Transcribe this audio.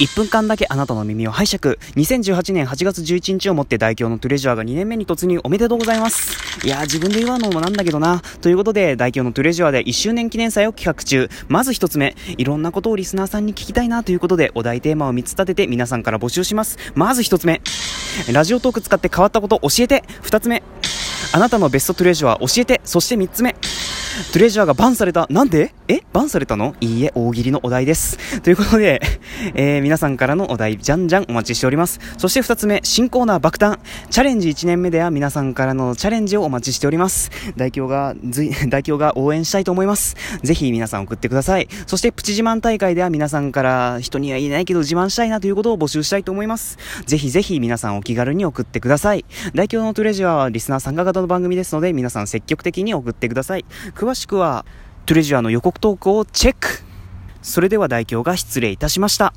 1分間だけあなたの耳を拝借。2018年8月11日をもって代表のトレジュアが2年目に突入おめでとうございます。いやー自分で言うのもなんだけどな。ということで、代表のトレジュアで1周年記念祭を企画中。まず1つ目、いろんなことをリスナーさんに聞きたいなということで、お題テーマを3つ立てて皆さんから募集します。まず1つ目、ラジオトーク使って変わったこと教えて。2つ目、あなたのベストトレジュア教えて。そして3つ目、トレジャーがバンされた。なんで？えバンされたの？いいえ、大喜利のお題です。ということで、えー、皆さんからのお題、じゃんじゃんお待ちしております。そして二つ目、新コーナー爆誕。チャレンジ1年目では皆さんからのチャレンジをお待ちしております。代表が、ずい、代表が応援したいと思います。ぜひ皆さん送ってください。そしてプチ自慢大会では皆さんから人には言えないけど自慢したいなということを募集したいと思います。ぜひぜひ皆さんお気軽に送ってください。代表のトレジャーはリスナー参加型の番組ですので皆さん積極的に送ってください。詳しくは、トレジュアの予告投稿をチェックそれでは代表が失礼いたしました。